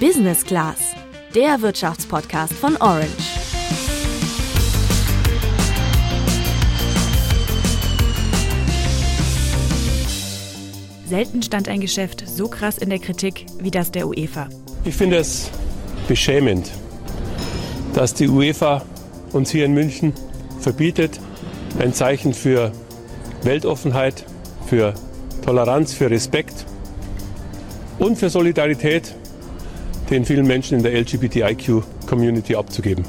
Business Class, der Wirtschaftspodcast von Orange. Selten stand ein Geschäft so krass in der Kritik wie das der UEFA. Ich finde es beschämend, dass die UEFA uns hier in München verbietet, ein Zeichen für Weltoffenheit, für Toleranz, für Respekt und für Solidarität den vielen Menschen in der LGBTIQ-Community abzugeben.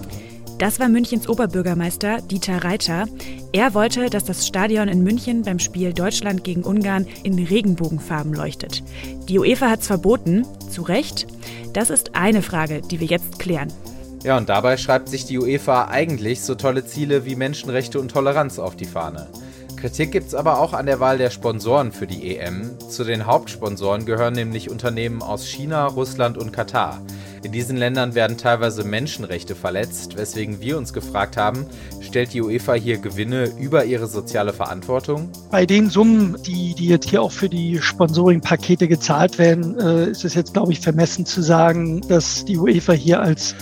Das war Münchens Oberbürgermeister Dieter Reiter. Er wollte, dass das Stadion in München beim Spiel Deutschland gegen Ungarn in Regenbogenfarben leuchtet. Die UEFA hat es verboten, zu Recht. Das ist eine Frage, die wir jetzt klären. Ja, und dabei schreibt sich die UEFA eigentlich so tolle Ziele wie Menschenrechte und Toleranz auf die Fahne. Kritik gibt es aber auch an der Wahl der Sponsoren für die EM. Zu den Hauptsponsoren gehören nämlich Unternehmen aus China, Russland und Katar. In diesen Ländern werden teilweise Menschenrechte verletzt, weswegen wir uns gefragt haben, stellt die UEFA hier Gewinne über ihre soziale Verantwortung? Bei den Summen, die, die jetzt hier auch für die Sponsoring-Pakete gezahlt werden, äh, ist es jetzt, glaube ich, vermessen zu sagen, dass die UEFA hier als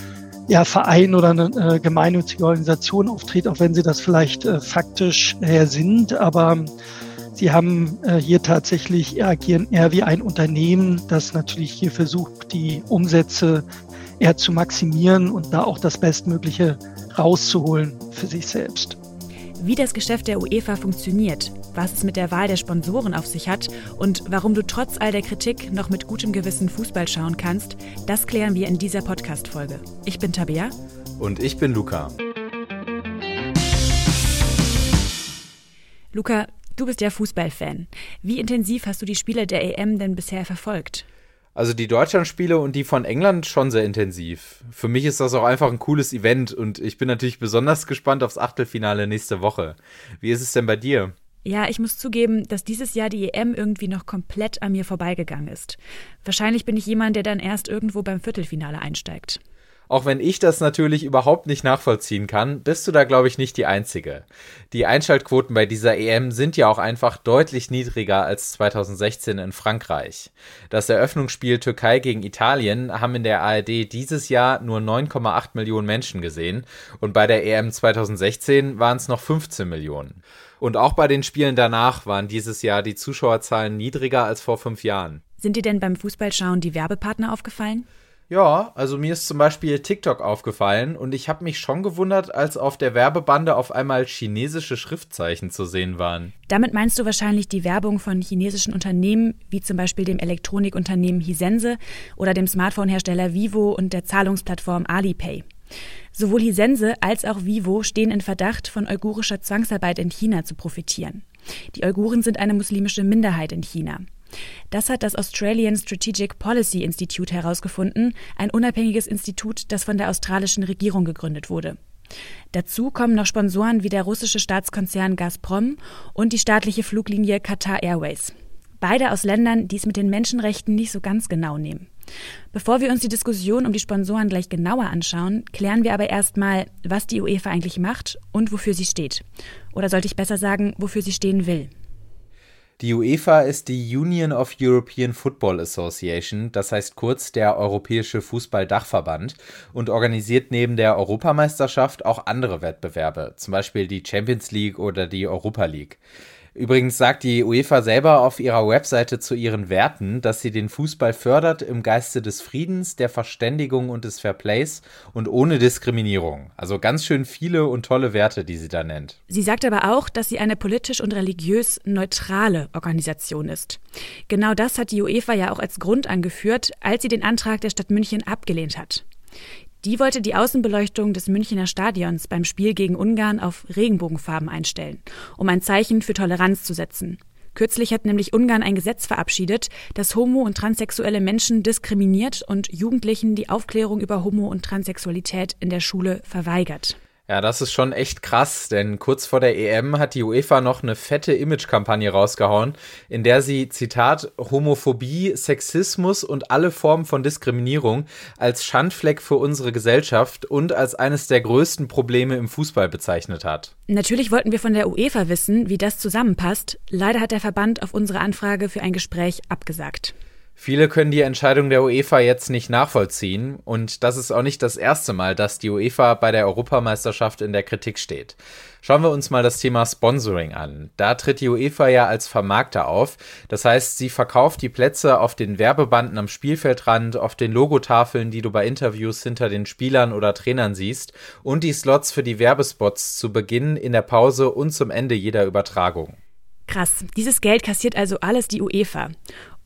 ja, Verein oder eine äh, gemeinnützige Organisation auftritt, auch wenn sie das vielleicht äh, faktisch her sind. Aber sie haben äh, hier tatsächlich agieren eher wie ein Unternehmen, das natürlich hier versucht, die Umsätze eher zu maximieren und da auch das Bestmögliche rauszuholen für sich selbst. Wie das Geschäft der UEFA funktioniert, was es mit der Wahl der Sponsoren auf sich hat und warum du trotz all der Kritik noch mit gutem Gewissen Fußball schauen kannst, das klären wir in dieser Podcast-Folge. Ich bin Tabea. Und ich bin Luca. Luca, du bist ja Fußballfan. Wie intensiv hast du die Spiele der EM denn bisher verfolgt? Also die Deutschlandspiele und die von England schon sehr intensiv. Für mich ist das auch einfach ein cooles Event und ich bin natürlich besonders gespannt aufs Achtelfinale nächste Woche. Wie ist es denn bei dir? Ja, ich muss zugeben, dass dieses Jahr die EM irgendwie noch komplett an mir vorbeigegangen ist. Wahrscheinlich bin ich jemand, der dann erst irgendwo beim Viertelfinale einsteigt. Auch wenn ich das natürlich überhaupt nicht nachvollziehen kann, bist du da, glaube ich, nicht die Einzige. Die Einschaltquoten bei dieser EM sind ja auch einfach deutlich niedriger als 2016 in Frankreich. Das Eröffnungsspiel Türkei gegen Italien haben in der ARD dieses Jahr nur 9,8 Millionen Menschen gesehen und bei der EM 2016 waren es noch 15 Millionen. Und auch bei den Spielen danach waren dieses Jahr die Zuschauerzahlen niedriger als vor fünf Jahren. Sind dir denn beim Fußballschauen die Werbepartner aufgefallen? Ja, also mir ist zum Beispiel TikTok aufgefallen und ich habe mich schon gewundert, als auf der Werbebande auf einmal chinesische Schriftzeichen zu sehen waren. Damit meinst du wahrscheinlich die Werbung von chinesischen Unternehmen, wie zum Beispiel dem Elektronikunternehmen Hisense oder dem Smartphone-Hersteller Vivo und der Zahlungsplattform Alipay. Sowohl Hisense als auch Vivo stehen in Verdacht, von uigurischer Zwangsarbeit in China zu profitieren. Die Uiguren sind eine muslimische Minderheit in China. Das hat das Australian Strategic Policy Institute herausgefunden, ein unabhängiges Institut, das von der australischen Regierung gegründet wurde. Dazu kommen noch Sponsoren wie der russische Staatskonzern Gazprom und die staatliche Fluglinie Qatar Airways. Beide aus Ländern, die es mit den Menschenrechten nicht so ganz genau nehmen. Bevor wir uns die Diskussion um die Sponsoren gleich genauer anschauen, klären wir aber erstmal, was die UEFA eigentlich macht und wofür sie steht. Oder sollte ich besser sagen, wofür sie stehen will. Die UEFA ist die Union of European Football Association, das heißt kurz der Europäische Fußball-Dachverband, und organisiert neben der Europameisterschaft auch andere Wettbewerbe, zum Beispiel die Champions League oder die Europa League. Übrigens sagt die UEFA selber auf ihrer Webseite zu ihren Werten, dass sie den Fußball fördert im Geiste des Friedens, der Verständigung und des Fairplays und ohne Diskriminierung. Also ganz schön viele und tolle Werte, die sie da nennt. Sie sagt aber auch, dass sie eine politisch und religiös neutrale Organisation ist. Genau das hat die UEFA ja auch als Grund angeführt, als sie den Antrag der Stadt München abgelehnt hat. Die wollte die Außenbeleuchtung des Münchner Stadions beim Spiel gegen Ungarn auf Regenbogenfarben einstellen, um ein Zeichen für Toleranz zu setzen. Kürzlich hat nämlich Ungarn ein Gesetz verabschiedet, das homo- und transsexuelle Menschen diskriminiert und Jugendlichen die Aufklärung über Homo- und Transsexualität in der Schule verweigert. Ja, das ist schon echt krass, denn kurz vor der EM hat die UEFA noch eine fette Imagekampagne rausgehauen, in der sie, Zitat, Homophobie, Sexismus und alle Formen von Diskriminierung als Schandfleck für unsere Gesellschaft und als eines der größten Probleme im Fußball bezeichnet hat. Natürlich wollten wir von der UEFA wissen, wie das zusammenpasst. Leider hat der Verband auf unsere Anfrage für ein Gespräch abgesagt. Viele können die Entscheidung der UEFA jetzt nicht nachvollziehen und das ist auch nicht das erste Mal, dass die UEFA bei der Europameisterschaft in der Kritik steht. Schauen wir uns mal das Thema Sponsoring an. Da tritt die UEFA ja als Vermarkter auf. Das heißt, sie verkauft die Plätze auf den Werbebanden am Spielfeldrand, auf den Logotafeln, die du bei Interviews hinter den Spielern oder Trainern siehst und die Slots für die Werbespots zu Beginn, in der Pause und zum Ende jeder Übertragung. Krass. Dieses Geld kassiert also alles die UEFA.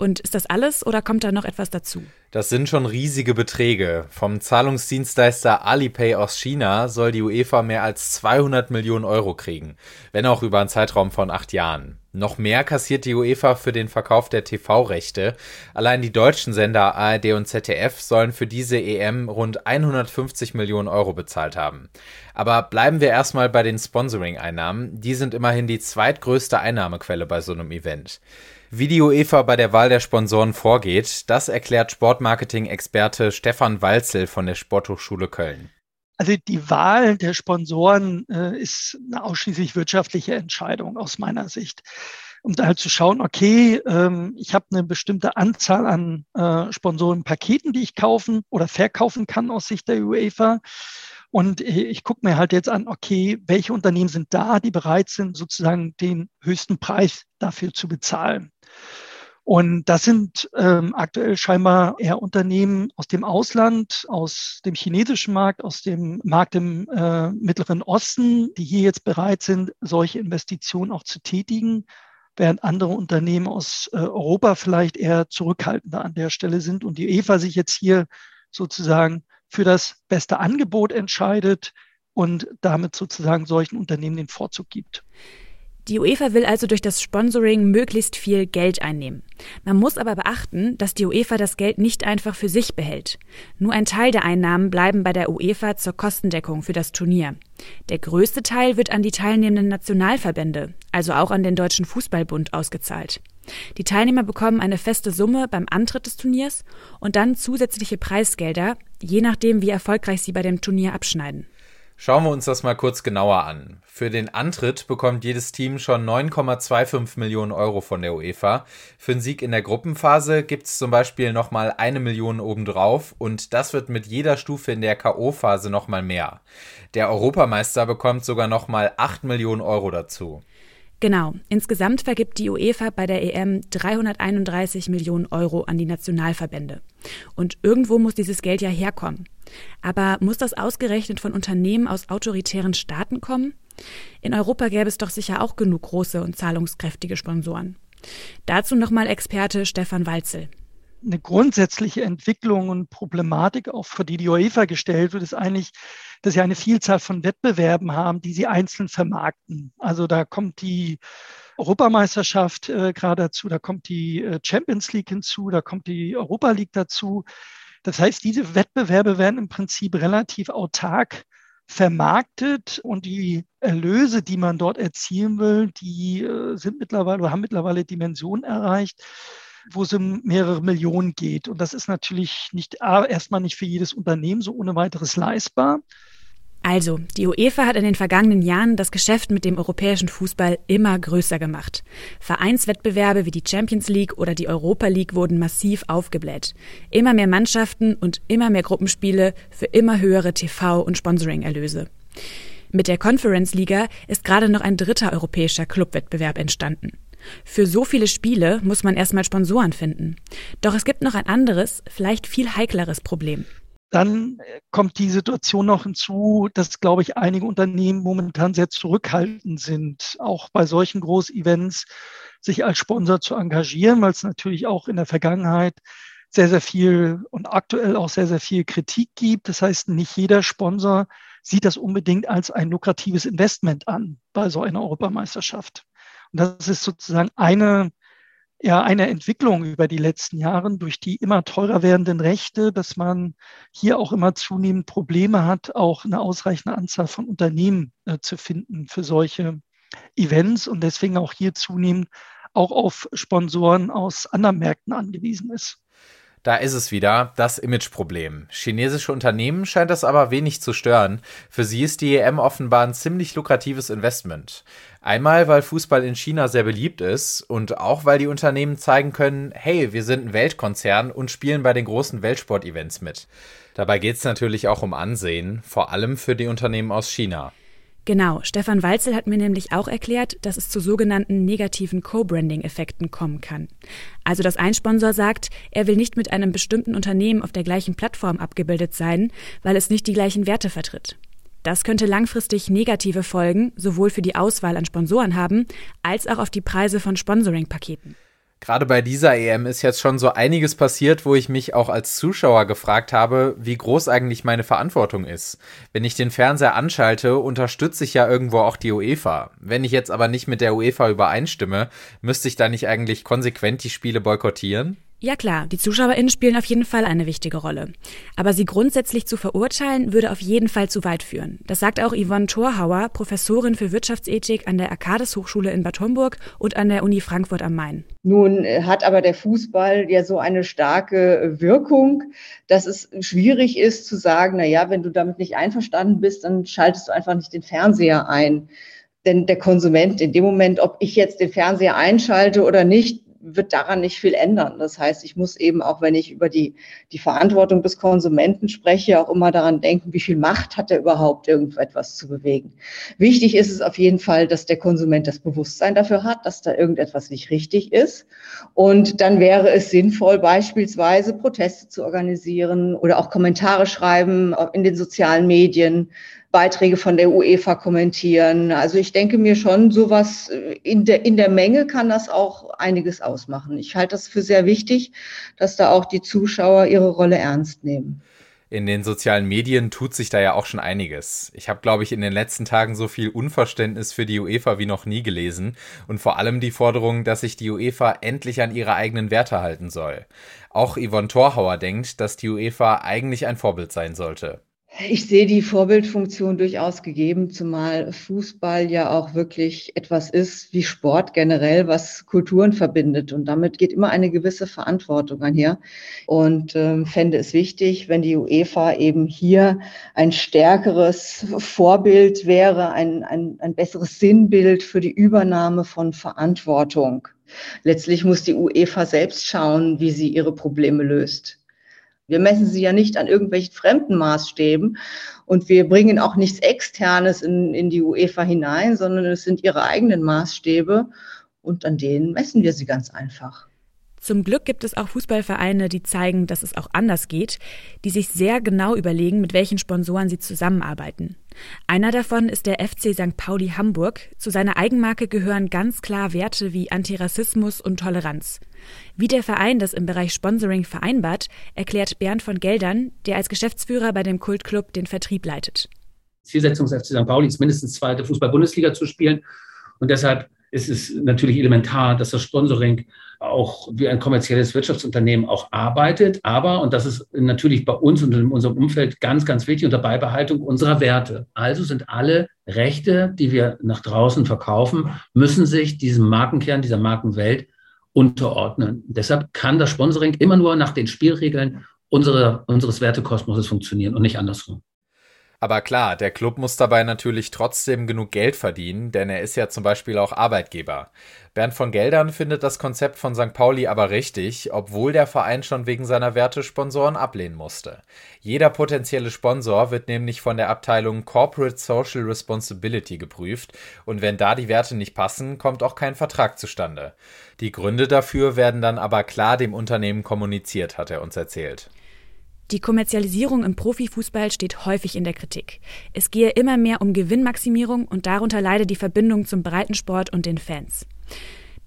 Und ist das alles oder kommt da noch etwas dazu? Das sind schon riesige Beträge. Vom Zahlungsdienstleister Alipay aus China soll die UEFA mehr als 200 Millionen Euro kriegen, wenn auch über einen Zeitraum von acht Jahren. Noch mehr kassiert die UEFA für den Verkauf der TV-Rechte. Allein die deutschen Sender ARD und ZDF sollen für diese EM rund 150 Millionen Euro bezahlt haben. Aber bleiben wir erstmal bei den Sponsoring-Einnahmen. Die sind immerhin die zweitgrößte Einnahmequelle bei so einem Event. Wie die UEFA bei der Wahl der Sponsoren vorgeht, das erklärt Sportmarketing-Experte Stefan Walzel von der Sporthochschule Köln. Also die Wahl der Sponsoren äh, ist eine ausschließlich wirtschaftliche Entscheidung aus meiner Sicht. Um da halt zu schauen, okay, ähm, ich habe eine bestimmte Anzahl an äh, Sponsorenpaketen, die ich kaufen oder verkaufen kann aus Sicht der UEFA. Und ich gucke mir halt jetzt an, okay, welche Unternehmen sind da, die bereit sind, sozusagen den höchsten Preis dafür zu bezahlen. Und das sind ähm, aktuell scheinbar eher Unternehmen aus dem Ausland, aus dem chinesischen Markt, aus dem Markt im äh, Mittleren Osten, die hier jetzt bereit sind, solche Investitionen auch zu tätigen, während andere Unternehmen aus äh, Europa vielleicht eher zurückhaltender an der Stelle sind und die EVA sich jetzt hier sozusagen für das beste Angebot entscheidet und damit sozusagen solchen Unternehmen den Vorzug gibt. Die UEFA will also durch das Sponsoring möglichst viel Geld einnehmen. Man muss aber beachten, dass die UEFA das Geld nicht einfach für sich behält. Nur ein Teil der Einnahmen bleiben bei der UEFA zur Kostendeckung für das Turnier. Der größte Teil wird an die teilnehmenden Nationalverbände, also auch an den Deutschen Fußballbund, ausgezahlt. Die Teilnehmer bekommen eine feste Summe beim Antritt des Turniers und dann zusätzliche Preisgelder, je nachdem, wie erfolgreich sie bei dem Turnier abschneiden. Schauen wir uns das mal kurz genauer an. Für den Antritt bekommt jedes Team schon 9,25 Millionen Euro von der UEFA. Für den Sieg in der Gruppenphase gibt es zum Beispiel nochmal eine Million obendrauf und das wird mit jeder Stufe in der K.O.-Phase nochmal mehr. Der Europameister bekommt sogar nochmal 8 Millionen Euro dazu. Genau. Insgesamt vergibt die UEFA bei der EM 331 Millionen Euro an die Nationalverbände. Und irgendwo muss dieses Geld ja herkommen. Aber muss das ausgerechnet von Unternehmen aus autoritären Staaten kommen? In Europa gäbe es doch sicher auch genug große und zahlungskräftige Sponsoren. Dazu nochmal Experte Stefan Walzel eine grundsätzliche Entwicklung und Problematik, auch vor die die UEFA gestellt wird, ist eigentlich, dass sie eine Vielzahl von Wettbewerben haben, die sie einzeln vermarkten. Also da kommt die Europameisterschaft äh, gerade dazu, da kommt die äh, Champions League hinzu, da kommt die Europa League dazu. Das heißt, diese Wettbewerbe werden im Prinzip relativ autark vermarktet und die Erlöse, die man dort erzielen will, die äh, sind mittlerweile oder haben mittlerweile Dimensionen erreicht, wo es um mehrere Millionen geht. Und das ist natürlich nicht erstmal nicht für jedes Unternehmen so ohne weiteres leistbar. Also, die UEFA hat in den vergangenen Jahren das Geschäft mit dem europäischen Fußball immer größer gemacht. Vereinswettbewerbe wie die Champions League oder die Europa League wurden massiv aufgebläht. Immer mehr Mannschaften und immer mehr Gruppenspiele für immer höhere TV- und Sponsoring-Erlöse. Mit der Conference Liga ist gerade noch ein dritter europäischer Clubwettbewerb entstanden. Für so viele Spiele muss man erstmal Sponsoren finden. Doch es gibt noch ein anderes, vielleicht viel heikleres Problem. Dann kommt die Situation noch hinzu, dass, glaube ich, einige Unternehmen momentan sehr zurückhaltend sind, auch bei solchen Großevents sich als Sponsor zu engagieren, weil es natürlich auch in der Vergangenheit sehr, sehr viel und aktuell auch sehr, sehr viel Kritik gibt. Das heißt, nicht jeder Sponsor sieht das unbedingt als ein lukratives Investment an bei so einer Europameisterschaft. Und das ist sozusagen eine, ja, eine Entwicklung über die letzten Jahre durch die immer teurer werdenden Rechte, dass man hier auch immer zunehmend Probleme hat, auch eine ausreichende Anzahl von Unternehmen äh, zu finden für solche Events und deswegen auch hier zunehmend auch auf Sponsoren aus anderen Märkten angewiesen ist. Da ist es wieder, das Imageproblem. Chinesische Unternehmen scheint das aber wenig zu stören. Für sie ist die EM offenbar ein ziemlich lukratives Investment. Einmal, weil Fußball in China sehr beliebt ist und auch, weil die Unternehmen zeigen können, hey, wir sind ein Weltkonzern und spielen bei den großen Weltsportevents mit. Dabei geht es natürlich auch um Ansehen, vor allem für die Unternehmen aus China. Genau, Stefan Walzel hat mir nämlich auch erklärt, dass es zu sogenannten negativen Co-Branding-Effekten kommen kann. Also, dass ein Sponsor sagt, er will nicht mit einem bestimmten Unternehmen auf der gleichen Plattform abgebildet sein, weil es nicht die gleichen Werte vertritt. Das könnte langfristig negative Folgen sowohl für die Auswahl an Sponsoren haben, als auch auf die Preise von Sponsoring-Paketen. Gerade bei dieser EM ist jetzt schon so einiges passiert, wo ich mich auch als Zuschauer gefragt habe, wie groß eigentlich meine Verantwortung ist. Wenn ich den Fernseher anschalte, unterstütze ich ja irgendwo auch die UEFA. Wenn ich jetzt aber nicht mit der UEFA übereinstimme, müsste ich da nicht eigentlich konsequent die Spiele boykottieren? Ja klar, die ZuschauerInnen spielen auf jeden Fall eine wichtige Rolle. Aber sie grundsätzlich zu verurteilen, würde auf jeden Fall zu weit führen. Das sagt auch Yvonne Thorhauer, Professorin für Wirtschaftsethik an der Arcades Hochschule in Bad Homburg und an der Uni Frankfurt am Main. Nun äh, hat aber der Fußball ja so eine starke Wirkung, dass es schwierig ist zu sagen, na ja, wenn du damit nicht einverstanden bist, dann schaltest du einfach nicht den Fernseher ein. Denn der Konsument in dem Moment, ob ich jetzt den Fernseher einschalte oder nicht, wird daran nicht viel ändern. Das heißt, ich muss eben auch, wenn ich über die, die Verantwortung des Konsumenten spreche, auch immer daran denken, wie viel Macht hat er überhaupt, irgendetwas zu bewegen. Wichtig ist es auf jeden Fall, dass der Konsument das Bewusstsein dafür hat, dass da irgendetwas nicht richtig ist. Und dann wäre es sinnvoll, beispielsweise Proteste zu organisieren oder auch Kommentare schreiben in den sozialen Medien, Beiträge von der UEFA kommentieren. Also ich denke mir schon, sowas äh, in der, in der Menge kann das auch einiges ausmachen. Ich halte das für sehr wichtig, dass da auch die Zuschauer ihre Rolle ernst nehmen. In den sozialen Medien tut sich da ja auch schon einiges. Ich habe, glaube ich, in den letzten Tagen so viel Unverständnis für die UEFA wie noch nie gelesen und vor allem die Forderung, dass sich die UEFA endlich an ihre eigenen Werte halten soll. Auch Yvonne Thorhauer denkt, dass die UEFA eigentlich ein Vorbild sein sollte. Ich sehe die Vorbildfunktion durchaus gegeben, zumal Fußball ja auch wirklich etwas ist wie Sport generell, was Kulturen verbindet. Und damit geht immer eine gewisse Verantwortung einher. Und ähm, fände es wichtig, wenn die UEFA eben hier ein stärkeres Vorbild wäre, ein, ein, ein besseres Sinnbild für die Übernahme von Verantwortung. Letztlich muss die UEFA selbst schauen, wie sie ihre Probleme löst. Wir messen sie ja nicht an irgendwelchen fremden Maßstäben und wir bringen auch nichts Externes in, in die UEFA hinein, sondern es sind ihre eigenen Maßstäbe und an denen messen wir sie ganz einfach. Zum Glück gibt es auch Fußballvereine, die zeigen, dass es auch anders geht, die sich sehr genau überlegen, mit welchen Sponsoren sie zusammenarbeiten. Einer davon ist der FC St. Pauli Hamburg. Zu seiner Eigenmarke gehören ganz klar Werte wie Antirassismus und Toleranz. Wie der Verein das im Bereich Sponsoring vereinbart, erklärt Bernd von Geldern, der als Geschäftsführer bei dem Kultclub den Vertrieb leitet. Zielsetzung des FC St. Pauli ist mindestens zweite Fußball-Bundesliga zu spielen. Und deshalb ist es natürlich elementar, dass das Sponsoring auch wie ein kommerzielles Wirtschaftsunternehmen auch arbeitet. Aber, und das ist natürlich bei uns und in unserem Umfeld ganz, ganz wichtig, unter Beibehaltung unserer Werte. Also sind alle Rechte, die wir nach draußen verkaufen, müssen sich diesem Markenkern, dieser Markenwelt unterordnen. Deshalb kann das Sponsoring immer nur nach den Spielregeln unserer, unseres Wertekosmoses funktionieren und nicht andersrum. Aber klar, der Club muss dabei natürlich trotzdem genug Geld verdienen, denn er ist ja zum Beispiel auch Arbeitgeber. Bernd von Geldern findet das Konzept von St. Pauli aber richtig, obwohl der Verein schon wegen seiner Werte Sponsoren ablehnen musste. Jeder potenzielle Sponsor wird nämlich von der Abteilung Corporate Social Responsibility geprüft und wenn da die Werte nicht passen, kommt auch kein Vertrag zustande. Die Gründe dafür werden dann aber klar dem Unternehmen kommuniziert, hat er uns erzählt. Die Kommerzialisierung im Profifußball steht häufig in der Kritik. Es gehe immer mehr um Gewinnmaximierung und darunter leide die Verbindung zum Breitensport und den Fans.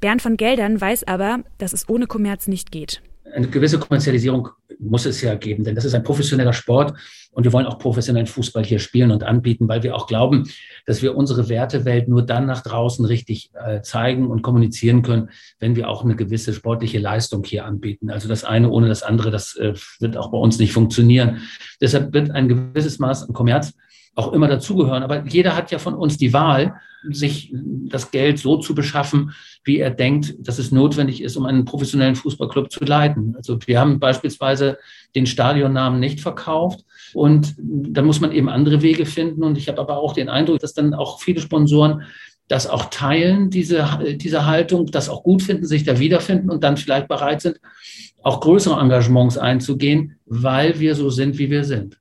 Bernd von Geldern weiß aber, dass es ohne Kommerz nicht geht. Eine gewisse Kommerzialisierung muss es ja geben, denn das ist ein professioneller Sport und wir wollen auch professionellen Fußball hier spielen und anbieten, weil wir auch glauben, dass wir unsere Wertewelt nur dann nach draußen richtig äh, zeigen und kommunizieren können, wenn wir auch eine gewisse sportliche Leistung hier anbieten. Also das eine ohne das andere, das äh, wird auch bei uns nicht funktionieren. Deshalb wird ein gewisses Maß an Kommerz auch immer dazugehören. Aber jeder hat ja von uns die Wahl, sich das Geld so zu beschaffen, wie er denkt, dass es notwendig ist, um einen professionellen Fußballclub zu leiten. Also wir haben beispielsweise den Stadionnamen nicht verkauft und dann muss man eben andere Wege finden. Und ich habe aber auch den Eindruck, dass dann auch viele Sponsoren das auch teilen, diese, diese Haltung, das auch gut finden, sich da wiederfinden und dann vielleicht bereit sind, auch größere Engagements einzugehen, weil wir so sind, wie wir sind.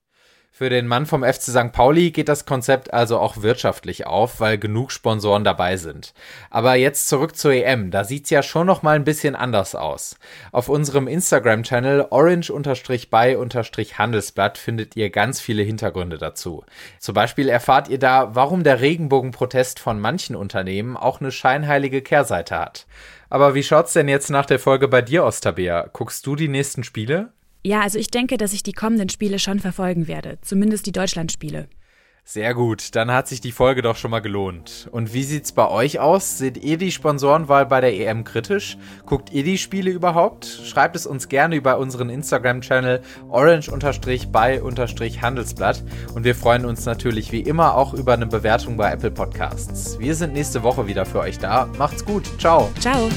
Für den Mann vom FC St. Pauli geht das Konzept also auch wirtschaftlich auf, weil genug Sponsoren dabei sind. Aber jetzt zurück zur EM, da sieht's ja schon noch mal ein bisschen anders aus. Auf unserem Instagram-Channel orange-by-handelsblatt findet ihr ganz viele Hintergründe dazu. Zum Beispiel erfahrt ihr da, warum der Regenbogenprotest von manchen Unternehmen auch eine scheinheilige Kehrseite hat. Aber wie schaut's denn jetzt nach der Folge bei dir aus, Tabea? Guckst du die nächsten Spiele? Ja, also ich denke, dass ich die kommenden Spiele schon verfolgen werde, zumindest die Deutschlandspiele. Sehr gut, dann hat sich die Folge doch schon mal gelohnt. Und wie sieht's bei euch aus? Seht ihr die Sponsorenwahl bei der EM kritisch? Guckt ihr die Spiele überhaupt? Schreibt es uns gerne über unseren Instagram-Channel orange-by-handelsblatt und wir freuen uns natürlich wie immer auch über eine Bewertung bei Apple Podcasts. Wir sind nächste Woche wieder für euch da. Macht's gut. Ciao. Ciao.